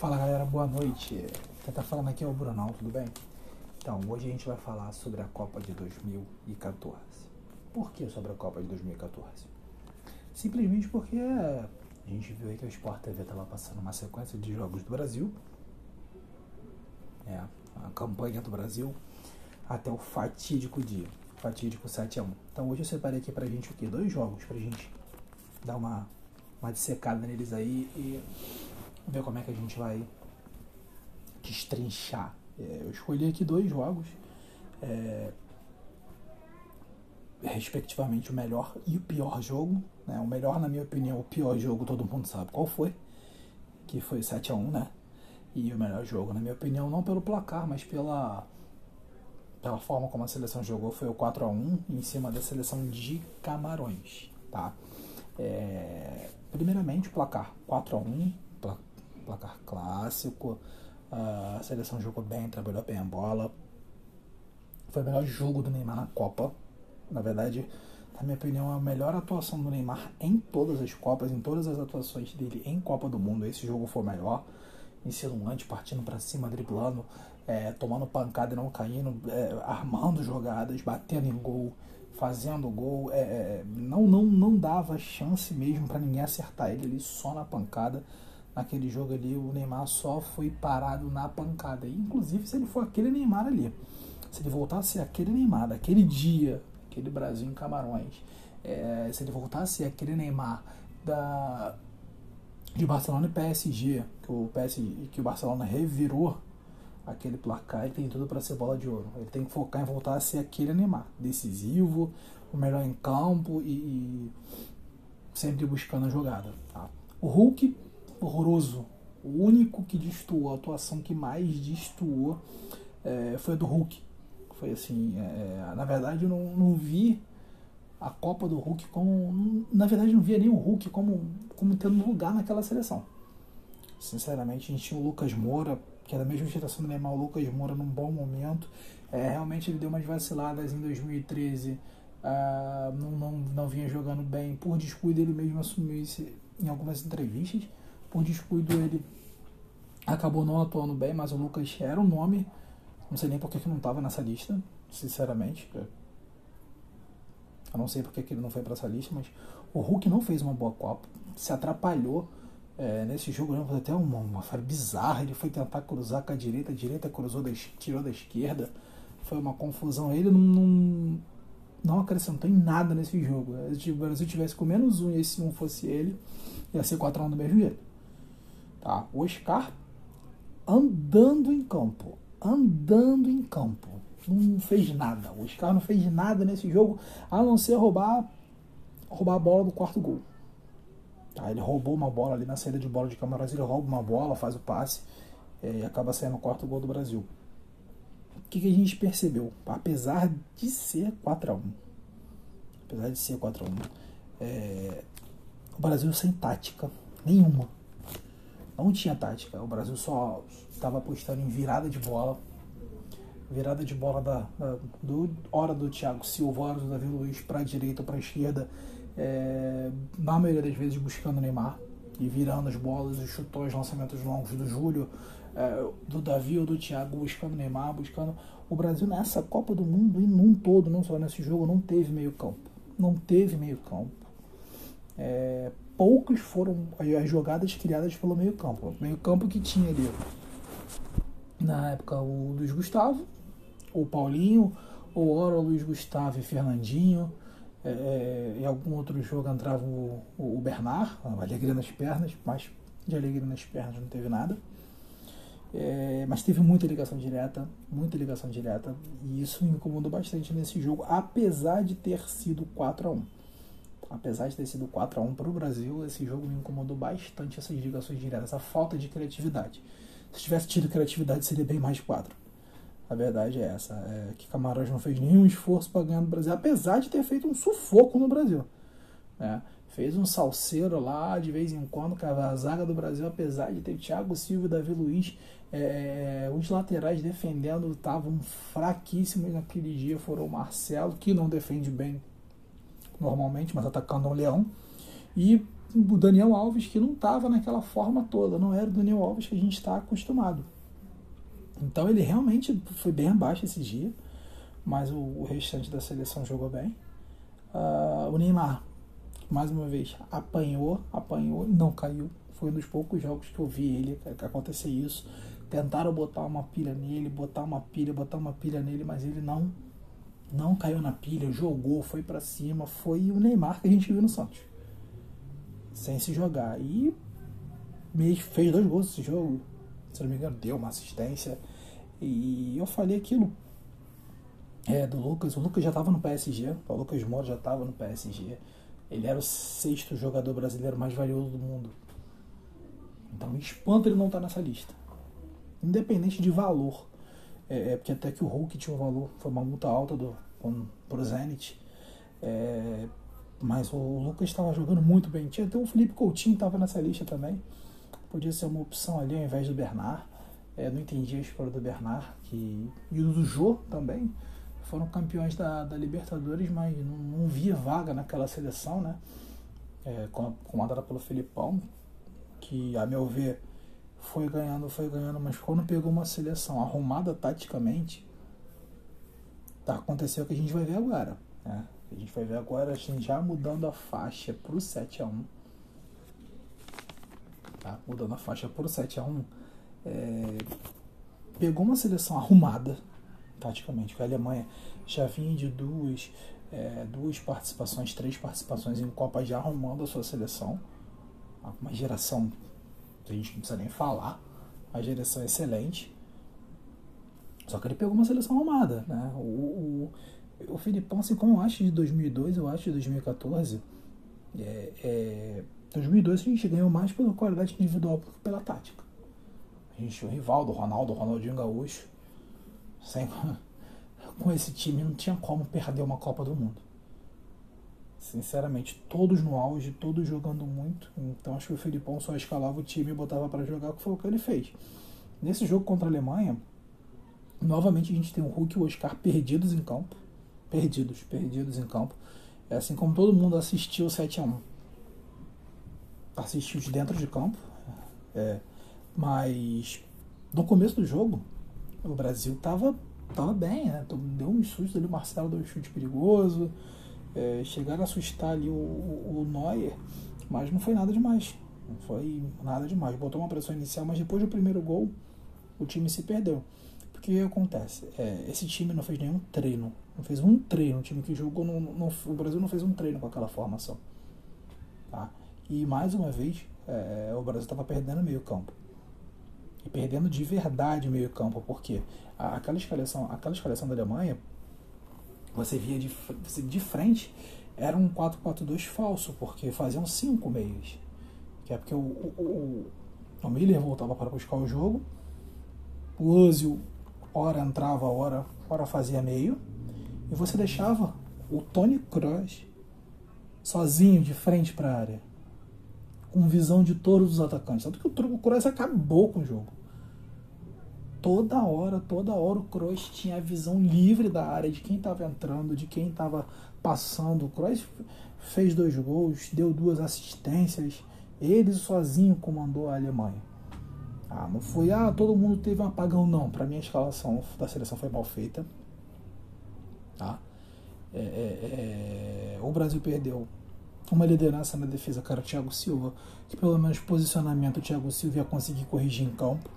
Fala galera, boa noite. Quem tá falando aqui é o Brunão, tudo bem? Então, hoje a gente vai falar sobre a Copa de 2014. Por que sobre a Copa de 2014? Simplesmente porque a gente viu aí que o Sport TV estava passando uma sequência de jogos do Brasil. É, a campanha do Brasil até o fatídico dia, fatídico 7 a 1. Então hoje eu separei aqui pra gente o quê? Dois jogos pra gente dar uma, uma dissecada neles aí e ver como é que a gente vai destrinchar. É, eu escolhi aqui dois jogos, é, respectivamente o melhor e o pior jogo. Né? O melhor, na minha opinião, o pior jogo todo mundo sabe qual foi, que foi 7 a 1 né? E o melhor jogo, na minha opinião, não pelo placar, mas pela, pela forma como a seleção jogou, foi o 4 a 1 em cima da seleção de Camarões, tá? É, primeiramente, o placar 4 a 1 placar clássico. A seleção jogou bem, trabalhou bem a bola. Foi o melhor jogo do Neymar na Copa. Na verdade, na minha opinião, é a melhor atuação do Neymar em todas as Copas, em todas as atuações dele em Copa do Mundo. Esse jogo foi o melhor. Insinuante, partindo para cima, driblando, é, tomando pancada e não caindo, é, armando jogadas, batendo em gol, fazendo gol. É, é não, não, não dava chance mesmo para ninguém acertar ele ali só na pancada naquele jogo ali, o Neymar só foi parado na pancada. E, inclusive, se ele for aquele Neymar ali, se ele voltasse aquele Neymar daquele dia, aquele Brasil em Camarões, é, se ele voltasse aquele Neymar da, de Barcelona e PSG, que o, PSG, que o Barcelona revirou aquele placar, ele tem tudo para ser bola de ouro. Ele tem que focar em voltar a ser aquele Neymar, decisivo, o melhor em campo e, e sempre buscando a jogada. Tá? O Hulk horroroso. O único que destoou, a atuação que mais destoou é, foi a do Hulk. Foi assim, é, é, na verdade eu não, não vi a Copa do Hulk como. Na verdade, não via nem o Hulk como, como tendo lugar naquela seleção. Sinceramente, a gente tinha o Lucas Moura, que era a mesma geração do Neymar, o Lucas Moura num bom momento. É, realmente ele deu umas vaciladas em 2013, uh, ah, não, não, não vinha jogando bem. Por descuido, ele mesmo assumiu isso em algumas entrevistas por descuido ele acabou não atuando bem, mas o Lucas era um nome. Não sei nem por que não estava nessa lista, sinceramente. Eu não sei por que ele não foi para essa lista, mas o Hulk não fez uma boa Copa, se atrapalhou é, nesse jogo, né? até uma, uma falha bizarra. Ele foi tentar cruzar com a direita, a direita cruzou, da, tirou da esquerda. Foi uma confusão. Ele não, não, não acrescentou em nada nesse jogo. Se o Brasil tivesse com menos um e esse um fosse ele, ia ser 4x1 do mesmo jeito. Tá? O Oscar andando em campo. Andando em campo. Não fez nada. O Oscar não fez nada nesse jogo, a não ser roubar, roubar a bola do quarto gol. Tá? Ele roubou uma bola ali na saída de bola de Camarões, ele rouba uma bola, faz o passe é, e acaba saindo o quarto gol do Brasil. O que, que a gente percebeu? Apesar de ser 4x1, apesar de ser 4x1, é, o Brasil sem tática nenhuma não tinha tática. O Brasil só estava apostando em virada de bola. Virada de bola da, da do, hora do Thiago Silva, hora do Davi Luiz para a direita ou para a esquerda. É, na maioria das vezes buscando o Neymar e virando as bolas, os chutões, lançamentos longos do Júlio, é, do Davi ou do Thiago buscando o Neymar, buscando. O Brasil nessa Copa do Mundo e num todo, não só nesse jogo, não teve meio campo. Não teve meio campo. É, poucos foram as jogadas criadas pelo meio campo. O meio campo que tinha ali, na época, o Luiz Gustavo, o Paulinho, ou ora o Luiz Gustavo e Fernandinho, é, é em algum outro jogo entrava o, o Bernard, alegria nas pernas, mas de alegria nas pernas não teve nada. É, mas teve muita ligação direta, muita ligação direta, e isso incomodou bastante nesse jogo, apesar de ter sido 4 a 1 apesar de ter sido 4 a 1 para o Brasil, esse jogo me incomodou bastante essas ligações diretas, a falta de criatividade. Se tivesse tido criatividade, seria bem mais 4. A verdade é essa, é que Camarões não fez nenhum esforço para ganhar no Brasil, apesar de ter feito um sufoco no Brasil. Né? Fez um salseiro lá de vez em quando, cara, a zaga do Brasil, apesar de ter Thiago Silva e Davi Luiz, é, os laterais defendendo estavam fraquíssimos naquele dia. Foram o Marcelo, que não defende bem normalmente, mas atacando um leão. E o Daniel Alves que não estava naquela forma toda, não era o Daniel Alves que a gente está acostumado. Então ele realmente foi bem abaixo esse dia, mas o, o restante da seleção jogou bem. Uh, o Neymar, mais uma vez, apanhou, apanhou não caiu. Foi um dos poucos jogos que eu vi ele acontecer isso. Tentaram botar uma pilha nele, botar uma pilha, botar uma pilha nele, mas ele não não caiu na pilha, jogou, foi para cima, foi o Neymar que a gente viu no Santos. Sem se jogar. E fez dois gols nesse jogo. Se não me engano, deu uma assistência. E eu falei aquilo é, do Lucas. O Lucas já estava no PSG. O Lucas Moura já estava no PSG. Ele era o sexto jogador brasileiro mais valioso do mundo. Então, espanto ele não estar tá nessa lista. Independente de valor. É, é, porque até que o Hulk tinha um valor, foi uma multa alta do, com, pro Zenit. É, mas o Lucas estava jogando muito bem. Tinha até o Felipe Coutinho estava nessa lista também. Podia ser uma opção ali ao invés do Bernard. É, não entendi a escolha do Bernard. Que, e do Jô também. Foram campeões da, da Libertadores, mas não, não via vaga naquela seleção, né? É, comandada pelo Felipão, que a meu ver foi ganhando, foi ganhando, mas quando pegou uma seleção arrumada taticamente, tá, aconteceu o que a gente vai ver agora. Né? A gente vai ver agora a gente já mudando a faixa pro 7x1. Tá? Mudando a faixa pro 7x1. É, pegou uma seleção arrumada, taticamente, porque a Alemanha já vinha de duas, é, duas participações, três participações em Copa já arrumando a sua seleção. Uma geração a gente não precisa nem falar. A direção é excelente. Só que ele pegou uma seleção arrumada, né? O, o, o Filipão, assim como eu acho de 2002, eu acho de 2014, é, é, 2002 a gente ganhou mais pela qualidade individual do que pela tática. A gente tinha o Rivaldo, o Ronaldo, o Ronaldinho Gaúcho. Sem, com esse time não tinha como perder uma Copa do Mundo. Sinceramente, todos no auge, todos jogando muito. Então acho que o Felipão só escalava o time e botava para jogar, que foi o que ele fez. Nesse jogo contra a Alemanha, novamente a gente tem o Hulk e o Oscar perdidos em campo. Perdidos, perdidos em campo. É assim como todo mundo assistiu o 7 a 1 Assistiu de dentro de campo. É, mas no começo do jogo, o Brasil tava, tava bem, né? Deu um susto ali, o Marcelo deu um chute perigoso é, chegaram a assustar ali o, o, o Neuer, mas não foi nada demais. Não foi nada demais. Botou uma pressão inicial, mas depois do primeiro gol, o time se perdeu. Porque o que acontece? É, esse time não fez nenhum treino. Não fez um treino. O time que jogou, no, no, o Brasil não fez um treino com aquela formação. Tá? E mais uma vez, é, o Brasil estava perdendo meio campo. E perdendo de verdade meio campo. Porque aquela escalação, aquela escalação da Alemanha você via de, de frente, era um 4-4-2 falso, porque faziam cinco meios. Que é porque o, o, o, Miller voltava para buscar o jogo, o Ozil hora entrava, hora, hora fazia meio, e você deixava o Tony Kroos sozinho de frente para a área, com visão de todos os atacantes. Tanto que o Kroos acabou com o jogo toda hora, toda hora o Kroos tinha a visão livre da área, de quem estava entrando, de quem estava passando. O Kroos fez dois gols, deu duas assistências, ele sozinho comandou a Alemanha. Ah, não foi, ah, todo mundo teve um apagão, não. Para mim a escalação da seleção foi mal feita. Tá? É, é, é, o Brasil perdeu uma liderança na defesa, cara, o Thiago Silva, que pelo menos posicionamento o Thiago Silva ia conseguir corrigir em campo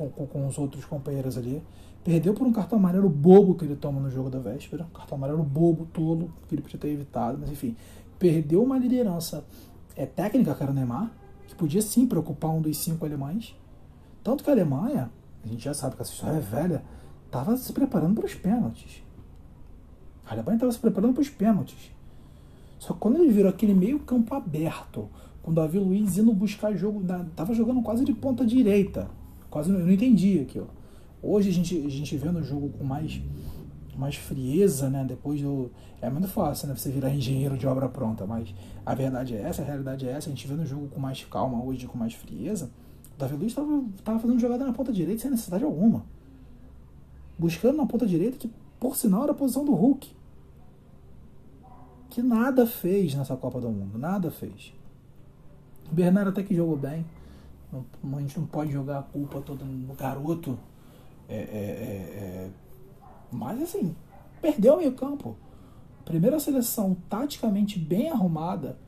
com, com, com, os outros companheiros ali. Perdeu por um cartão amarelo bobo que ele toma no jogo da véspera. Um cartão amarelo bobo, tolo, que ele podia ter evitado, mas enfim. Perdeu uma liderança é, técnica, o Neymar, que podia sim preocupar um dos cinco alemães. Tanto que a Alemanha, a gente já sabe que essa história é velha, estava se preparando para os pênaltis. A Alemanha estava se preparando para os pênaltis. Só que quando ele virou aquele meio campo aberto, com o Davi Luiz indo buscar jogo, estava jogando quase de ponta direita. Quase eu não entendi aquilo. Hoje a gente, a gente vê no jogo com mais, mais frieza, né? Depois do. É muito fácil, né? Você virar engenheiro de obra pronta, mas a verdade é essa, a realidade é essa. A gente vê no jogo com mais calma hoje, com mais frieza. O Davi Luiz estava fazendo jogada na ponta direita sem necessidade alguma. Buscando na ponta direita, que por sinal era a posição do Hulk. que nada fez nessa Copa do Mundo, nada fez. O Bernardo até que jogou bem, não, a gente não pode jogar a culpa toda no garoto, é, é, é, é mas assim, perdeu o meio campo. Primeira seleção taticamente bem arrumada,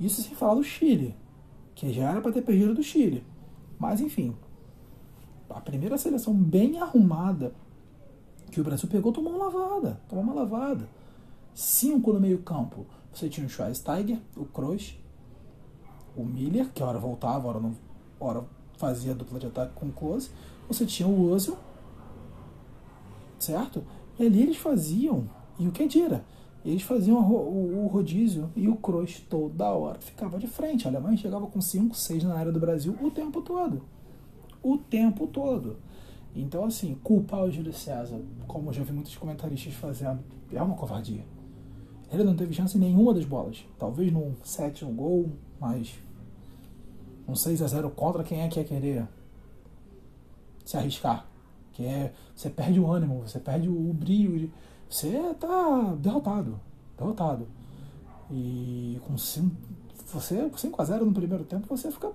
isso sem falar do Chile, que já era para ter perdido do Chile. Mas enfim, a primeira seleção bem arrumada que o Brasil pegou tomou uma lavada. Tomou uma lavada. Cinco no meio-campo. Você tinha o Schweinsteiger, o Kroos, o Miller, que hora voltava, hora, não, hora fazia dupla de ataque com o Close. Você tinha o Ozil, certo? E ali eles faziam, e o que dira? Eles faziam o, rodízio e o Kroos toda hora ficava de frente. A Alemanha chegava com 5, 6 na área do Brasil o tempo todo. O tempo todo. Então, assim, culpar o Júlio César, como eu já vi muitos comentaristas fazendo, é uma covardia. Ele não teve chance nenhuma das bolas. Talvez num 7 um gol, mas um 6 a 0 contra quem é que ia querer se arriscar. Que é, você perde o ânimo, você perde o, o brilho. Você tá derrotado. Derrotado. E com 5, você, 5 a 0 no primeiro tempo, você fica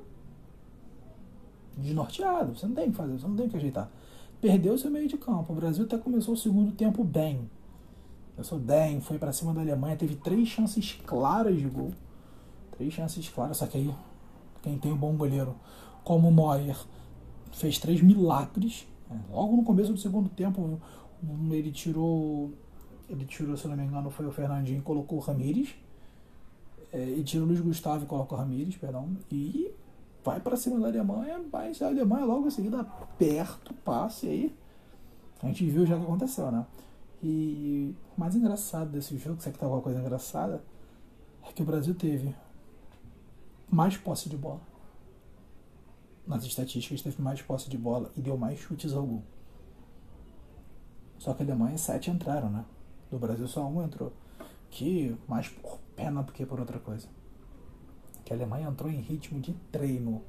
desnorteado. Você não tem o que fazer, você não tem o que ajeitar. Perdeu seu meio de campo. O Brasil até começou o segundo tempo bem. Começou bem, foi para cima da Alemanha, teve três chances claras de gol. Três chances claras, só que aí quem tem um bom goleiro como o Moyer fez três milagres. Né? Logo no começo do segundo tempo, ele tirou ele tirou, se não me engano, foi o Fernandinho e colocou o Ramires. É, e tirou o Luiz Gustavo e colocou o Ramires, perdão. E vai para cima da Alemanha, mas a Alemanha logo em seguida aperta o passe aí. A gente viu já o que aconteceu, né? E o mais engraçado desse jogo, se é que tá alguma coisa engraçada, é que o Brasil teve mais posse de bola. Nas estatísticas teve mais posse de bola e deu mais chutes ao gol. Só que a Alemanha sete entraram, né? Do Brasil só um entrou. Que mais por pena do que por outra coisa. Que a Alemanha entrou em ritmo de treino.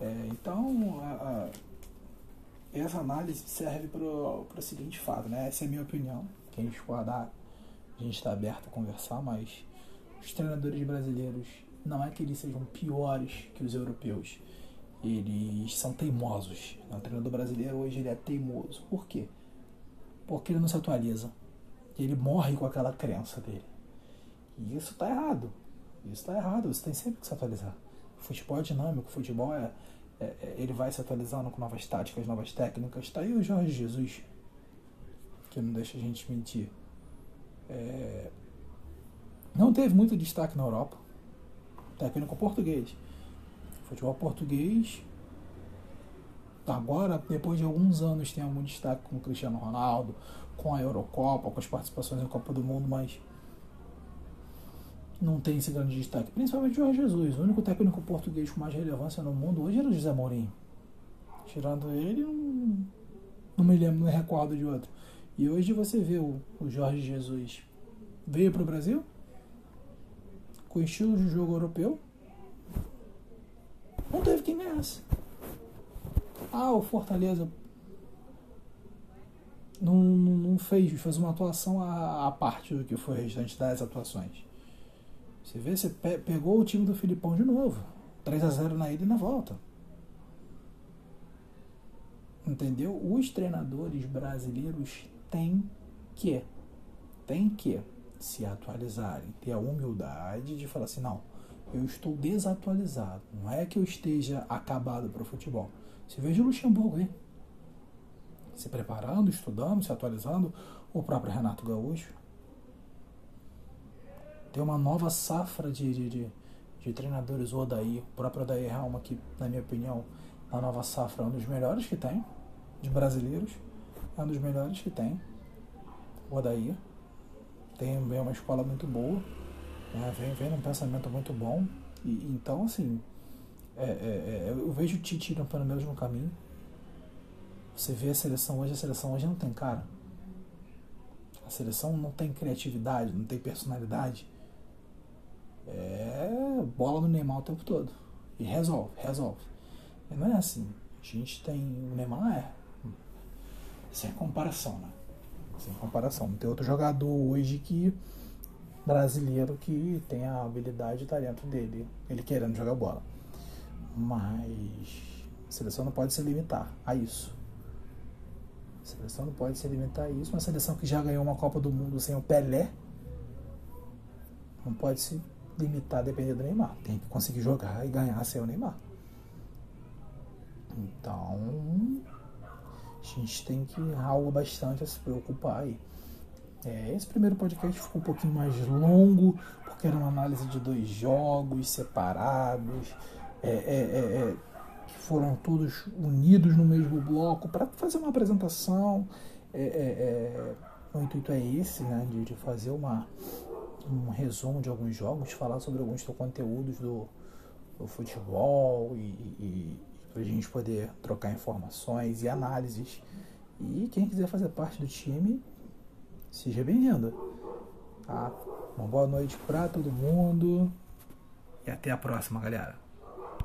É, então, a, a, essa análise serve para o seguinte fato, né? Essa é a minha opinião. Quem discordar, a gente está aberto a conversar, mas os treinadores brasileiros não é que eles sejam piores que os europeus. Eles são teimosos. O treinador brasileiro hoje ele é teimoso. Por quê? Porque ele não se atualiza ele morre com aquela crença dele. E isso está errado. Isso está errado. Você tem sempre que se atualizar. O futebol é dinâmico, o futebol é, é, é, ele vai se atualizando com novas táticas, novas técnicas. Está aí o Jorge Jesus, que não deixa a gente mentir. É, não teve muito destaque na Europa. Técnico português. Futebol português agora, depois de alguns anos, tem algum destaque com o Cristiano Ronaldo, com a Eurocopa, com as participações na Copa do Mundo, mas não tem esse grande destaque. Principalmente o Jorge Jesus, o único técnico português com mais relevância no mundo hoje era o José Mourinho. Tirando ele, não, não me lembro, não me recordo de outro. E hoje você vê o, o Jorge Jesus veio para o Brasil com estilo de jogo europeu, não teve quem ganhasse. Ah, o Fortaleza não, não fez, fez uma atuação à, à parte do que foi o restante das atuações. Você vê, você pe pegou o time do Filipão de novo. 3 a 0 na ida e na volta. Entendeu? Os treinadores brasileiros têm que, têm que se atualizarem, ter a humildade de falar assim, não, eu estou desatualizado. Não é que eu esteja acabado para o futebol. Você veja o Luxemburgo aí se preparando, estudando, se atualizando, o próprio Renato Gaúcho. Tem uma nova safra de, de, de, de treinadores, o Odaí, o próprio Odaí Helma, que, na minha opinião, a nova safra é um dos melhores que tem, de brasileiros, é um dos melhores que tem, o Odaí. Tem vem uma escola muito boa, né? vem, vem num pensamento muito bom, e então, assim, é, é, é, eu vejo o Tite indo pelo mesmo caminho, você vê a seleção hoje, a seleção hoje não tem cara. A seleção não tem criatividade, não tem personalidade. É bola no Neymar o tempo todo. E resolve, resolve. E não é assim. A gente tem. O Neymar é. Sem comparação, né? Sem comparação. Não tem outro jogador hoje que brasileiro que tem a habilidade e talento dele, ele querendo jogar bola. Mas a seleção não pode se limitar a isso. A seleção não pode se limitar a isso. Uma seleção que já ganhou uma Copa do Mundo sem o Pelé não pode se limitar a depender do Neymar. Tem que conseguir jogar e ganhar sem o Neymar. Então, a gente tem que algo bastante a se preocupar aí. É, esse primeiro podcast ficou um pouquinho mais longo, porque era uma análise de dois jogos separados, é, é, é, é que foram todos unidos no mesmo bloco para fazer uma apresentação. É, o intuito é esse, né, de, de fazer uma, um resumo de alguns jogos, falar sobre alguns conteúdos do, do futebol e, e, para a gente poder trocar informações e análises. E quem quiser fazer parte do time, seja bem-vindo. Tá? Uma boa noite para todo mundo e até a próxima, galera.